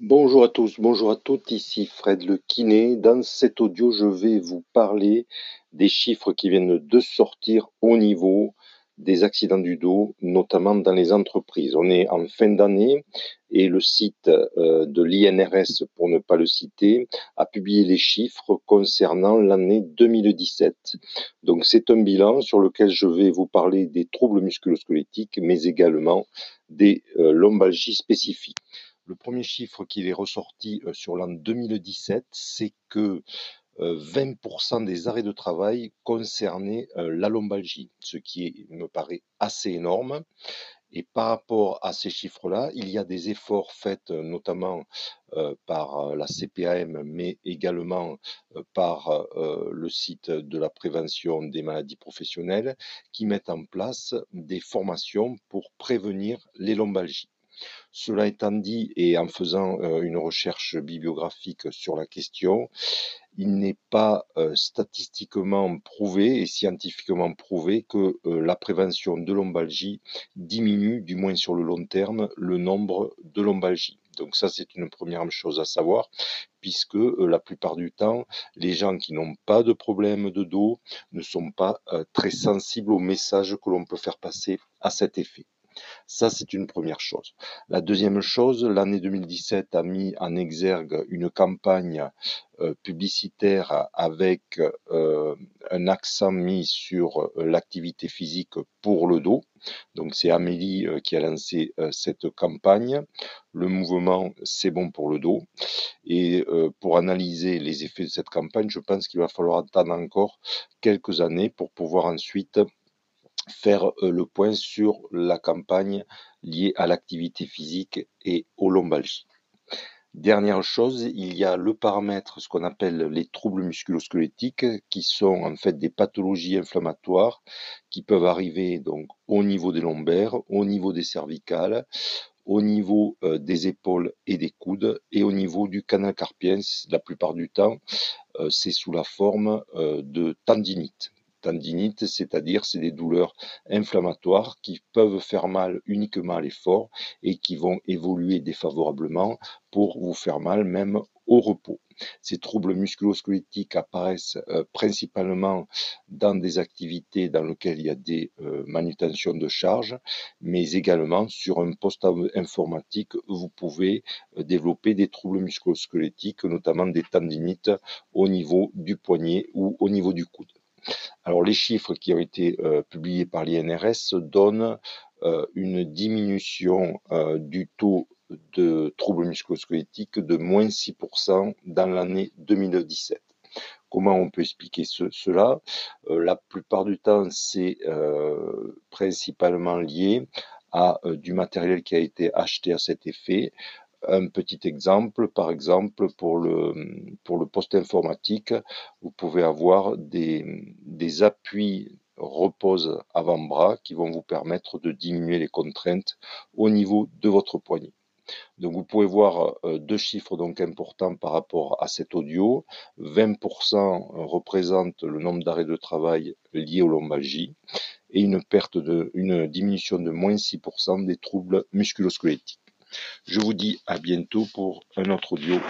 Bonjour à tous, bonjour à toutes, ici Fred le kiné. Dans cet audio, je vais vous parler des chiffres qui viennent de sortir au niveau des accidents du dos, notamment dans les entreprises. On est en fin d'année et le site euh, de l'INRS, pour ne pas le citer, a publié les chiffres concernant l'année 2017. Donc c'est un bilan sur lequel je vais vous parler des troubles musculosquelettiques, mais également des euh, lombalgies spécifiques. Le premier chiffre qui est ressorti euh, sur l'an 2017, c'est que 20% euh, des arrêts de travail concernaient euh, la lombalgie, ce qui me paraît assez énorme. Et par rapport à ces chiffres-là, il y a des efforts faits notamment par la CPAM, mais également par le site de la prévention des maladies professionnelles, qui mettent en place des formations pour prévenir les lombalgies. Cela étant dit, et en faisant euh, une recherche bibliographique sur la question, il n'est pas euh, statistiquement prouvé et scientifiquement prouvé que euh, la prévention de lombalgie diminue, du moins sur le long terme, le nombre de lombalgies. Donc ça, c'est une première chose à savoir, puisque la plupart du temps, les gens qui n'ont pas de problème de dos ne sont pas très sensibles au message que l'on peut faire passer à cet effet. Ça, c'est une première chose. La deuxième chose, l'année 2017 a mis en exergue une campagne euh, publicitaire avec euh, un accent mis sur euh, l'activité physique pour le dos. Donc c'est Amélie qui a lancé cette campagne. Le mouvement C'est bon pour le dos. Et pour analyser les effets de cette campagne, je pense qu'il va falloir attendre encore quelques années pour pouvoir ensuite faire euh, le point sur la campagne liée à l'activité physique et aux lombalgies. Dernière chose, il y a le paramètre, ce qu'on appelle les troubles musculosquelettiques, qui sont en fait des pathologies inflammatoires qui peuvent arriver donc au niveau des lombaires, au niveau des cervicales, au niveau euh, des épaules et des coudes et au niveau du canal carpien. La plupart du temps, euh, c'est sous la forme de tendinite c'est-à-dire c'est des douleurs inflammatoires qui peuvent faire mal uniquement à l'effort et qui vont évoluer défavorablement pour vous faire mal même au repos. Ces troubles musculosquelettiques apparaissent euh, principalement dans des activités dans lesquelles il y a des euh, manutentions de charge, mais également sur un poste informatique, vous pouvez euh, développer des troubles musculosquelettiques, notamment des tendinites au niveau du poignet ou au niveau du coude. Alors les chiffres qui ont été euh, publiés par l'INRS donnent euh, une diminution euh, du taux de troubles musculosquelettiques de moins 6% dans l'année 2017. Comment on peut expliquer cela? La plupart du temps, c'est principalement lié à du matériel qui a été acheté à cet effet, un petit exemple, par exemple, pour le, poste informatique, vous pouvez avoir des, des appuis repose avant-bras qui vont vous permettre de diminuer les contraintes au niveau de votre poignet. Donc vous pouvez voir euh, deux chiffres donc importants par rapport à cet audio. 20% représente le nombre d'arrêts de travail liés aux lombalgies et une perte de une diminution de moins 6% des troubles musculosquelettiques. Je vous dis à bientôt pour un autre audio.